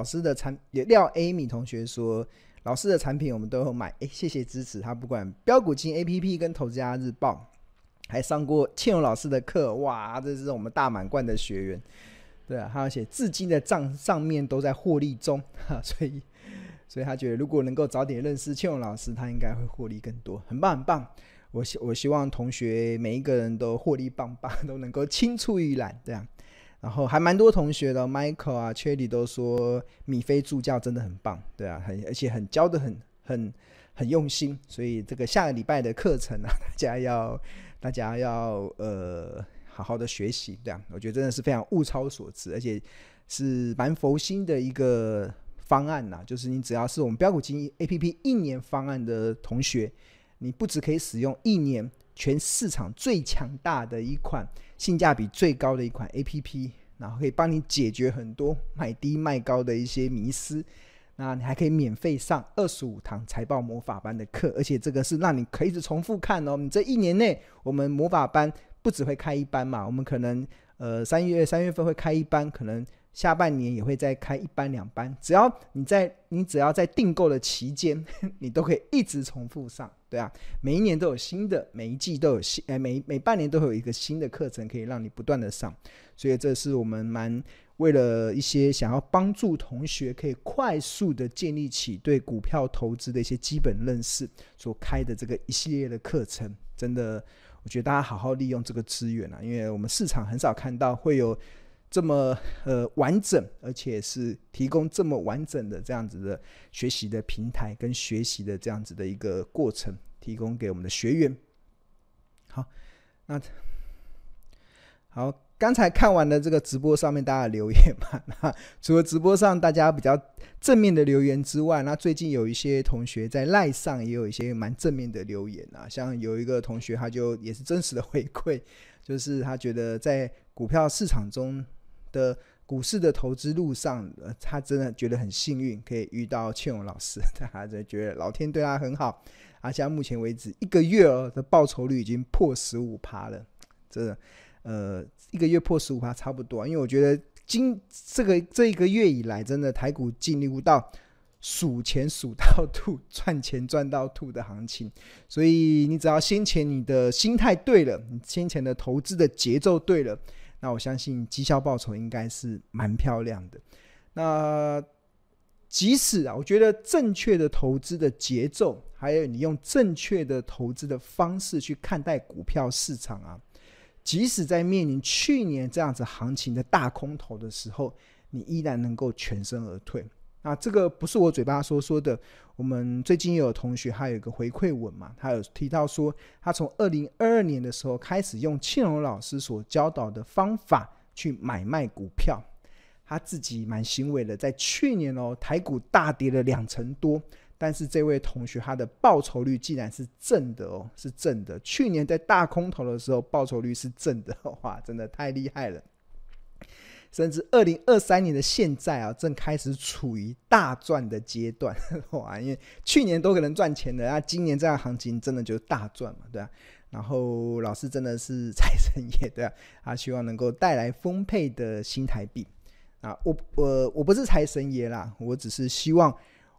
老师的产廖 Amy 同学说，老师的产品我们都有买，哎，谢谢支持。他不管标股金 APP 跟投资家日报，还上过庆荣老师的课，哇，这是我们大满贯的学员。对啊，他写至今的账上面都在获利中，哈，所以，所以他觉得如果能够早点认识庆荣老师，他应该会获利更多，很棒很棒。我希我希望同学每一个人都获利棒棒，都能够青出于蓝，这样。然后还蛮多同学的，Michael 啊 Cherry 都说米菲助教真的很棒，对啊，很而且很教的很很很用心，所以这个下个礼拜的课程啊，大家要大家要呃。好好的学习，这样我觉得真的是非常物超所值，而且是蛮佛心的一个方案呐。就是你只要是我们标股金 APP 一年方案的同学，你不只可以使用一年全市场最强大的一款性价比最高的一款 APP，然后可以帮你解决很多买低卖高的一些迷思。那你还可以免费上二十五堂财报魔法班的课，而且这个是让你可以一直重复看哦。你这一年内，我们魔法班。不只会开一班嘛，我们可能呃三月三月份会开一班，可能下半年也会再开一班两班。只要你在你只要在订购的期间，你都可以一直重复上，对啊，每一年都有新的，每一季都有新，哎，每每半年都有一个新的课程可以让你不断的上。所以这是我们蛮为了一些想要帮助同学可以快速的建立起对股票投资的一些基本认识所开的这个一系列的课程，真的。我觉得大家好好利用这个资源啊，因为我们市场很少看到会有这么呃完整，而且是提供这么完整的这样子的学习的平台跟学习的这样子的一个过程，提供给我们的学员。好，那好。刚才看完了这个直播上面大家的留言嘛，那除了直播上大家比较正面的留言之外，那最近有一些同学在赖上也有一些蛮正面的留言啊，像有一个同学他就也是真实的回馈，就是他觉得在股票市场中的股市的投资路上，呃，他真的觉得很幸运可以遇到庆荣老师，他就觉得老天对他很好，而且目前为止一个月的报酬率已经破十五趴了，真的。呃，一个月破十五趴差不多，因为我觉得今这个这一个月以来，真的台股进入到数钱数到吐、赚钱赚到吐的行情。所以你只要先前你的心态对了，你先前的投资的节奏对了，那我相信绩效报酬应该是蛮漂亮的。那即使啊，我觉得正确的投资的节奏，还有你用正确的投资的方式去看待股票市场啊。即使在面临去年这样子行情的大空头的时候，你依然能够全身而退。那这个不是我嘴巴说说的。我们最近有同学，还有一个回馈文嘛，他有提到说，他从二零二二年的时候开始用庆荣老师所教导的方法去买卖股票，他自己蛮欣慰的。在去年哦，台股大跌了两成多。但是这位同学他的报酬率竟然是正的哦，是正的。去年在大空头的时候，报酬率是正的，哇，真的太厉害了。甚至二零二三年的现在啊，正开始处于大赚的阶段，哇！因为去年都可能赚钱的，那今年这样行情真的就大赚嘛，对吧？然后老师真的是财神爷，对吧？啊希望能够带来丰沛的新台币啊！我我我不是财神爷啦，我只是希望。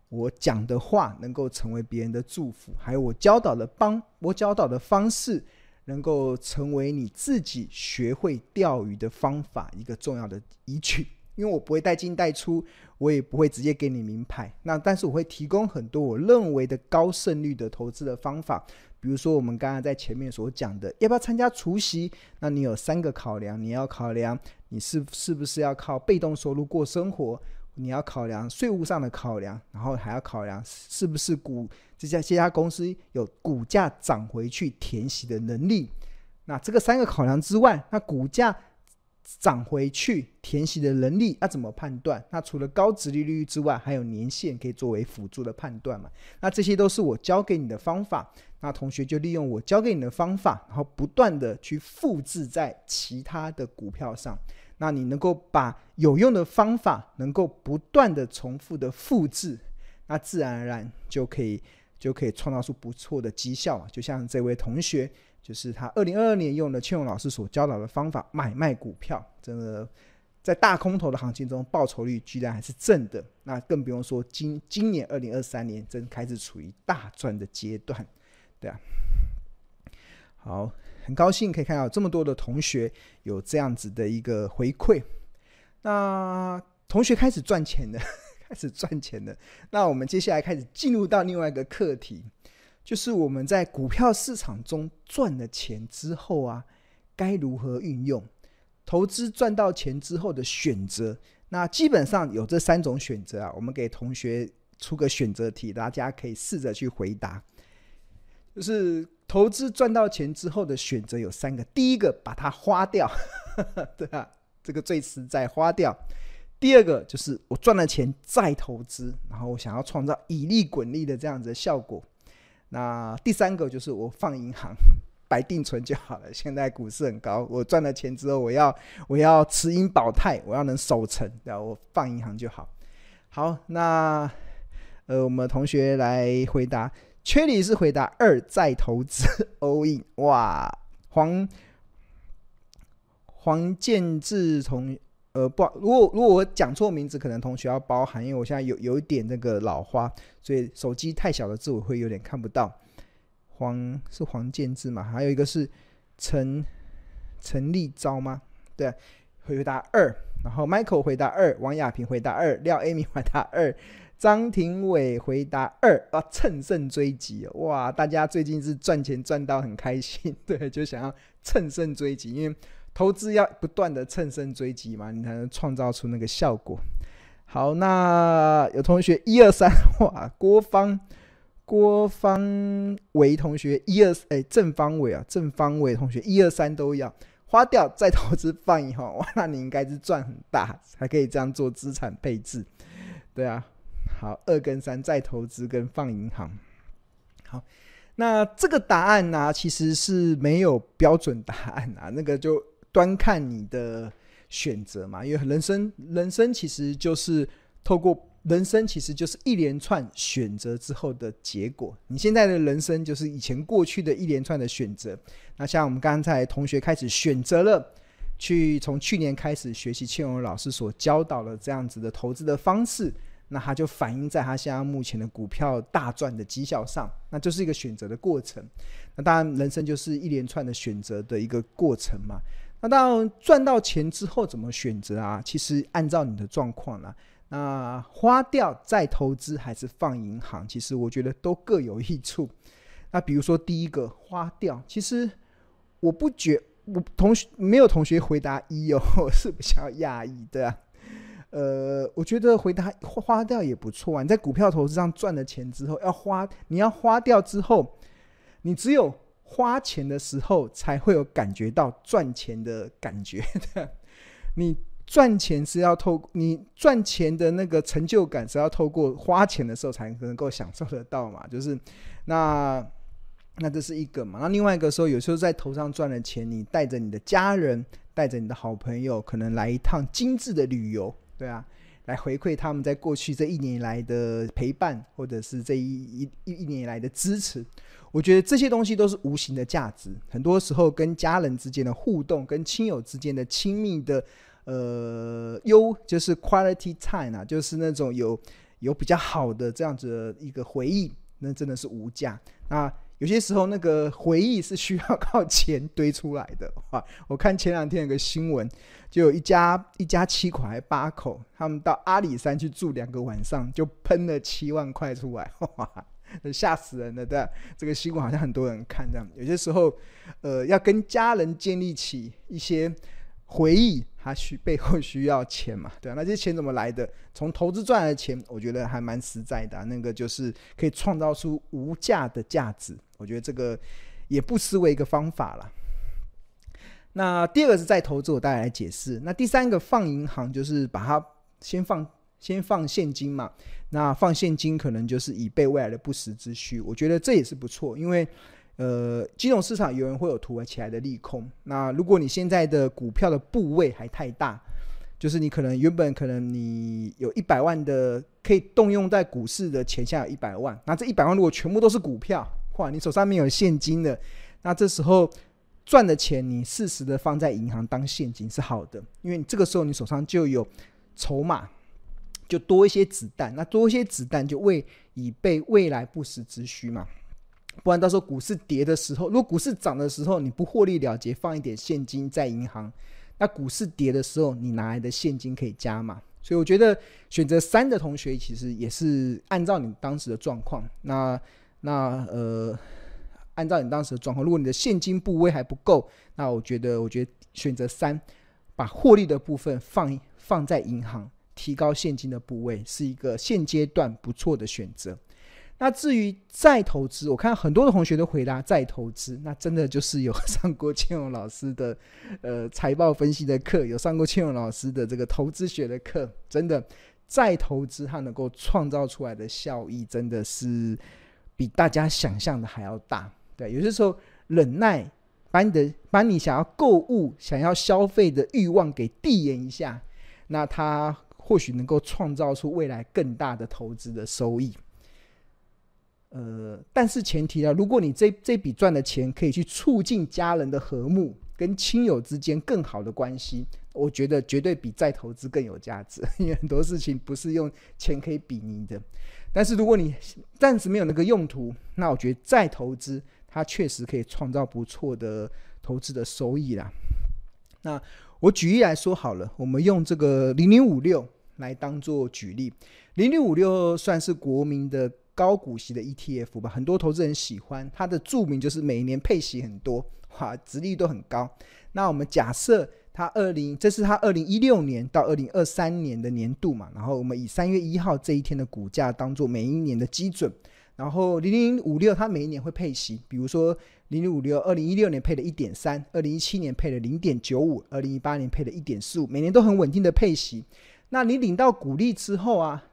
我讲的话能够成为别人的祝福，还有我教导的帮，我教导的方式能够成为你自己学会钓鱼的方法一个重要的依据。因为我不会带进带出，我也不会直接给你名牌。那但是我会提供很多我认为的高胜率的投资的方法，比如说我们刚刚在前面所讲的，要不要参加除夕？那你有三个考量，你要考量你是是不是要靠被动收入过生活。你要考量税务上的考量，然后还要考量是不是股这家这家公司有股价涨回去填息的能力。那这个三个考量之外，那股价涨回去填息的能力，那怎么判断？那除了高值利率之外，还有年限可以作为辅助的判断嘛？那这些都是我教给你的方法。那同学就利用我教给你的方法，然后不断的去复制在其他的股票上。那你能够把有用的方法能够不断的重复的复制，那自然而然就可以就可以创造出不错的绩效。就像这位同学，就是他二零二二年用了庆荣老师所教导的方法买卖股票，真的在大空头的行情中，报酬率居然还是正的，那更不用说今今年二零二三年正开始处于大赚的阶段，对啊。好，很高兴可以看到这么多的同学有这样子的一个回馈。那同学开始赚钱了，开始赚钱了。那我们接下来开始进入到另外一个课题，就是我们在股票市场中赚了钱之后啊，该如何运用？投资赚到钱之后的选择，那基本上有这三种选择啊。我们给同学出个选择题，大家可以试着去回答。就是投资赚到钱之后的选择有三个：第一个，把它花掉，对啊，这个最实在，花掉；第二个，就是我赚了钱再投资，然后我想要创造以利滚利的这样子的效果；那第三个就是我放银行。白定存就好了。现在股市很高，我赚了钱之后，我要我要持盈保泰，我要能守成，然后？我放银行就好。好，那呃，我们同学来回答，缺里是回答二再投资 all in。哇，黄黄建志同呃不，如果如果我讲错名字，可能同学要包涵，因为我现在有有一点那个老花，所以手机太小的字我会有点看不到。黄是黄建志嘛？还有一个是陈陈立昭吗？对，回答二。然后 Michael 回答二，王亚平回答二，廖 Amy 回答二，张庭伟回答二。啊，乘胜追击哇！大家最近是赚钱赚到很开心，对，就想要乘胜追击，因为投资要不断的乘胜追击嘛，你才能创造出那个效果。好，那有同学一二三，哇，郭方。郭方伟同学一二哎，正方伟啊，正方伟同学一二三都要花掉再投资放银行，哇，那你应该是赚很大，才可以这样做资产配置，对啊。好，二跟三再投资跟放银行。好，那这个答案呢、其实是没有标准答案啊，那个就端看你的选择嘛，因为人生人生其实就是透过。人生其实就是一连串选择之后的结果。你现在的人生就是以前过去的一连串的选择。那像我们刚才同学开始选择了去从去年开始学习倩蓉老师所教导的这样子的投资的方式，那他就反映在他现在目前的股票大赚的绩效上，那就是一个选择的过程。那当然，人生就是一连串的选择的一个过程嘛。那当，赚到钱之后怎么选择啊？其实按照你的状况啦。那花掉再投资还是放银行？其实我觉得都各有益处。那比如说第一个花掉，其实我不觉我同学没有同学回答一哦，我是比较讶异的啊。呃，我觉得回答花掉也不错啊。你在股票投资上赚了钱之后，要花你要花掉之后，你只有花钱的时候才会有感觉到赚钱的感觉。你。赚钱是要透你赚钱的那个成就感是要透过花钱的时候才能够享受得到嘛，就是那那这是一个嘛。那另外一个时候，有时候在头上赚了钱，你带着你的家人，带着你的好朋友，可能来一趟精致的旅游，对啊，来回馈他们在过去这一年以来的陪伴，或者是这一一一年以来的支持。我觉得这些东西都是无形的价值。很多时候跟家人之间的互动，跟亲友之间的亲密的。呃，优就是 quality time 啊，就是那种有有比较好的这样子的一个回忆，那真的是无价。那有些时候那个回忆是需要靠钱堆出来的。哇，我看前两天有个新闻，就有一家一家七口还八口，他们到阿里山去住两个晚上，就喷了七万块出来，哇，吓死人了！对，这个新闻好像很多人看这样。有些时候，呃，要跟家人建立起一些。回忆，它需背后需要钱嘛？对啊，那这些钱怎么来的？从投资赚来的钱，我觉得还蛮实在的。那个就是可以创造出无价的价值，我觉得这个也不失为一个方法了。那第二个是再投资，我大概来解释。那第三个放银行，就是把它先放先放现金嘛。那放现金可能就是以备未来的不时之需，我觉得这也是不错，因为。呃，金融市场有人会有突如其来的利空。那如果你现在的股票的部位还太大，就是你可能原本可能你有一百万的可以动用在股市的钱，下有一百万，那这一百万如果全部都是股票，哇，你手上没有现金的，那这时候赚的钱你适时的放在银行当现金是好的，因为这个时候你手上就有筹码，就多一些子弹，那多一些子弹就为以备未来不时之需嘛。不然到时候股市跌的时候，如果股市涨的时候你不获利了结，放一点现金在银行，那股市跌的时候你拿来的现金可以加嘛。所以我觉得选择三的同学其实也是按照你当时的状况。那那呃，按照你当时的状况，如果你的现金部位还不够，那我觉得我觉得选择三，把获利的部分放放在银行，提高现金的部位，是一个现阶段不错的选择。那至于再投资，我看很多的同学都回答再投资，那真的就是有 上过千勇老师的呃财报分析的课，有上过千勇老师的这个投资学的课，真的再投资它能够创造出来的效益，真的是比大家想象的还要大。对，有些时候忍耐，把你的把你想要购物、想要消费的欲望给递延一下，那它或许能够创造出未来更大的投资的收益。呃，但是前提啊，如果你这这笔赚的钱可以去促进家人的和睦，跟亲友之间更好的关系，我觉得绝对比再投资更有价值。因为很多事情不是用钱可以比拟的。但是如果你暂时没有那个用途，那我觉得再投资它确实可以创造不错的投资的收益啦。那我举例来说好了，我们用这个零零五六来当做举例，零零五六算是国民的。高股息的 ETF 吧，很多投资人喜欢它的著名就是每一年配息很多，哇，殖利率都很高。那我们假设它二零，这是它二零一六年到二零二三年的年度嘛，然后我们以三月一号这一天的股价当做每一年的基准，然后零零五六它每一年会配息，比如说零零五六二零一六年配了一点三，二零一七年配了零点九五，二零一八年配了一点四五，每年都很稳定的配息。那你领到股利之后啊？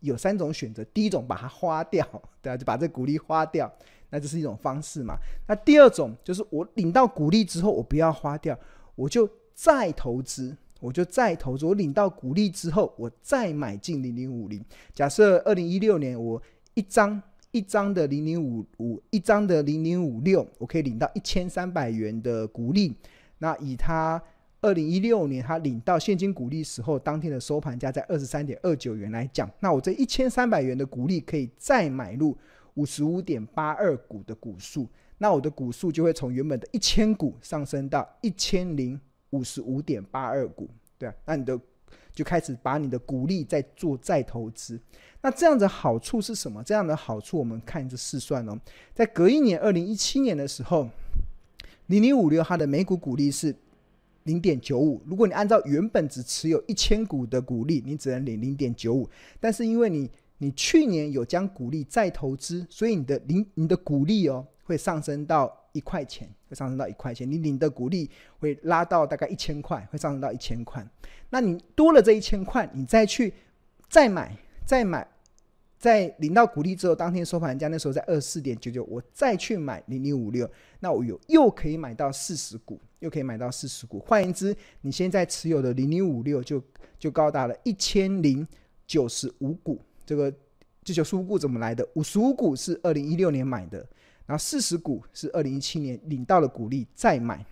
有三种选择，第一种把它花掉，对啊，就把这股利花掉，那这是一种方式嘛。那第二种就是我领到股利之后，我不要花掉，我就再投资，我就再投资。我领到股利之后，我再买进零零五零。假设二零一六年我一张一张的零零五五，一张的零零五六，我可以领到一千三百元的股利。那以它。二零一六年，他领到现金股利时候，当天的收盘价在二十三点二九元来讲，那我这一千三百元的股利可以再买入五十五点八二股的股数，那我的股数就会从原本的一千股上升到一千零五十五点八二股，对啊，那你的就开始把你的股利再做再投资，那这样的好处是什么？这样的好处我们看着试算哦，在隔一年二零一七年的时候，零零五六它的每股股利是。零点九五，如果你按照原本只持有一千股的股利，你只能领零点九五。但是因为你你去年有将股利再投资，所以你的零你的股利哦会上升到一块钱，会上升到一块钱。你领的股利会拉到大概一千块，会上升到一千块。那你多了这一千块，你再去再买再买。在领到股利之后，当天收盘价那时候在二十四点九九，我再去买零零五六，那我有又可以买到四十股，又可以买到四十股。换言之，你现在持有的零零五六就就高达了一千零九十五股。这个这九十五股怎么来的？五十五股是二零一六年买的，然后四十股是二零一七年领到了股利再买，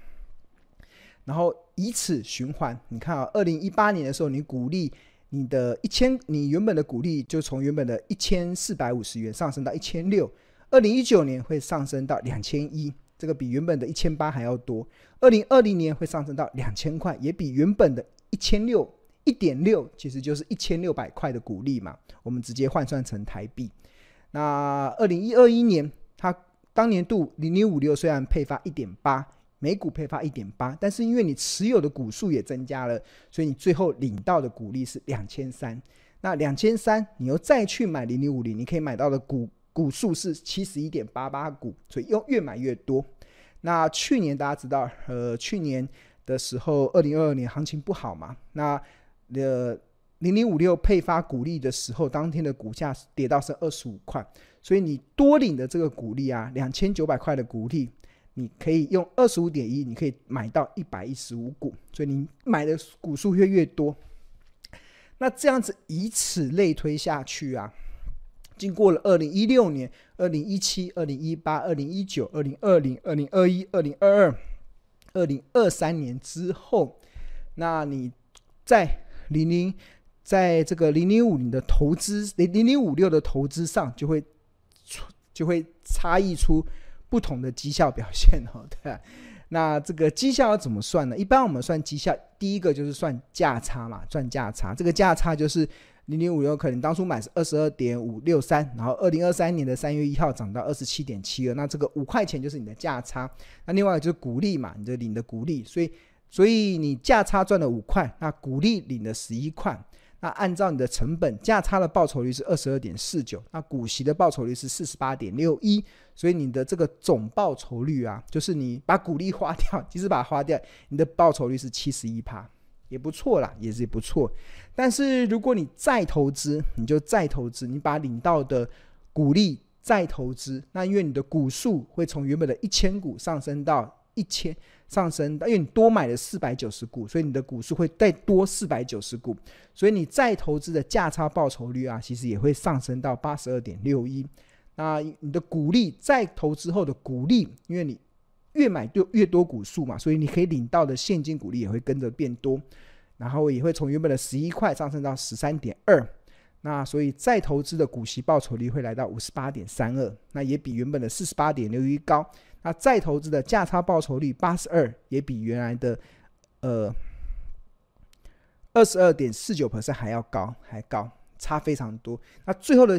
然后以此循环。你看啊，二零一八年的时候你股利。你的一千，你原本的股利就从原本的一千四百五十元上升到一千六，二零一九年会上升到两千一，这个比原本的一千八还要多。二零二零年会上升到两千块，也比原本的一千六一点六，其实就是一千六百块的股利嘛。我们直接换算成台币。那二零一二一年，它当年度零零五六虽然配发一点八。每股配发一点八，但是因为你持有的股数也增加了，所以你最后领到的股利是两千三。那两千三，你又再去买零零五零，你可以买到的股股数是七十一点八八股，所以又越买越多。那去年大家知道，呃，去年的时候，二零二二年行情不好嘛，那呃零零五六配发股利的时候，当天的股价跌到是二十五块，所以你多领的这个股利啊，两千九百块的股利。你可以用二十五点一，你可以买到一百一十五股，所以你买的股数越越多，那这样子以此类推下去啊，经过了二零一六年、二零一七、二零一八、二零一九、二零二零、二零二一、二零二二，二零二三年之后，那你在零零在这个零零五零的投资零零零五六的投资上就会出就会差异出不同的绩效表现哦，对。那这个绩效要怎么算呢？一般我们算绩效，第一个就是算价差嘛，赚价差。这个价差就是零零五六，可能当初买是二十二点五六三，然后二零二三年的三月一号涨到二十七点七二，那这个五块钱就是你的价差。那另外就是股利嘛，你的领的股利，所以所以你价差赚了五块，那股利领了十一块。那按照你的成本价差的报酬率是二十二点四九，那股息的报酬率是四十八点六一，所以你的这个总报酬率啊，就是你把股利花掉，即使把它花掉，你的报酬率是七十一趴，也不错啦，也是不错。但是如果你再投资，你就再投资，你把领到的股利再投资，那因为你的股数会从原本的一千股上升到一千。上升到，因为你多买了四百九十股，所以你的股数会再多四百九十股，所以你再投资的价差报酬率啊，其实也会上升到八十二点六一。那你的股利再投资后的股利，因为你越买就越多股数嘛，所以你可以领到的现金股利也会跟着变多，然后也会从原本的十一块上升到十三点二。那所以再投资的股息报酬率会来到五十八点三二，那也比原本的四十八点六一高。那再投资的价差报酬率八十二，也比原来的呃二十二点四九 percent 还要高，还高，差非常多。那最后的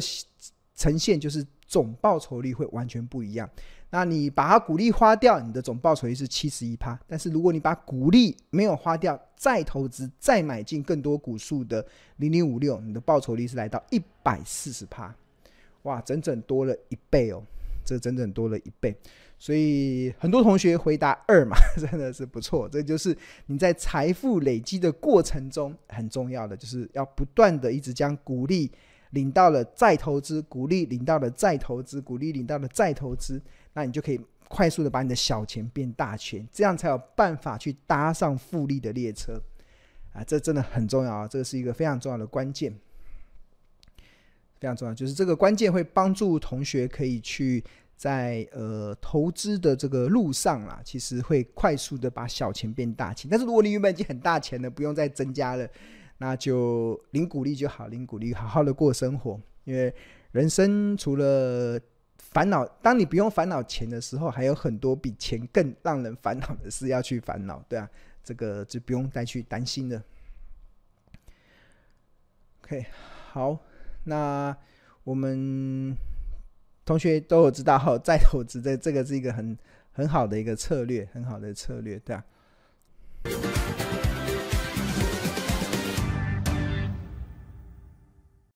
呈现就是总报酬率会完全不一样。那你把它股利花掉，你的总报酬率是七十一趴。但是如果你把股利没有花掉，再投资再买进更多股数的零零五六，你的报酬率是来到一百四十趴。哇，整整多了一倍哦，这整整多了一倍。所以很多同学回答二嘛，真的是不错。这就是你在财富累积的过程中很重要的，就是要不断的一直将股利领到了再投资，股利领到了再投资，股利领到了再投资，那你就可以快速的把你的小钱变大钱，这样才有办法去搭上复利的列车啊！这真的很重要啊，这是一个非常重要的关键，非常重要，就是这个关键会帮助同学可以去。在呃投资的这个路上啦，其实会快速的把小钱变大钱。但是如果你原本已经很大钱了，不用再增加了，那就零鼓励就好，零鼓励好好的过生活。因为人生除了烦恼，当你不用烦恼钱的时候，还有很多比钱更让人烦恼的事要去烦恼，对啊，这个就不用再去担心了。OK，好，那我们。同学都有知道哈，再投资这这个是一个很很好的一个策略，很好的策略，对吧？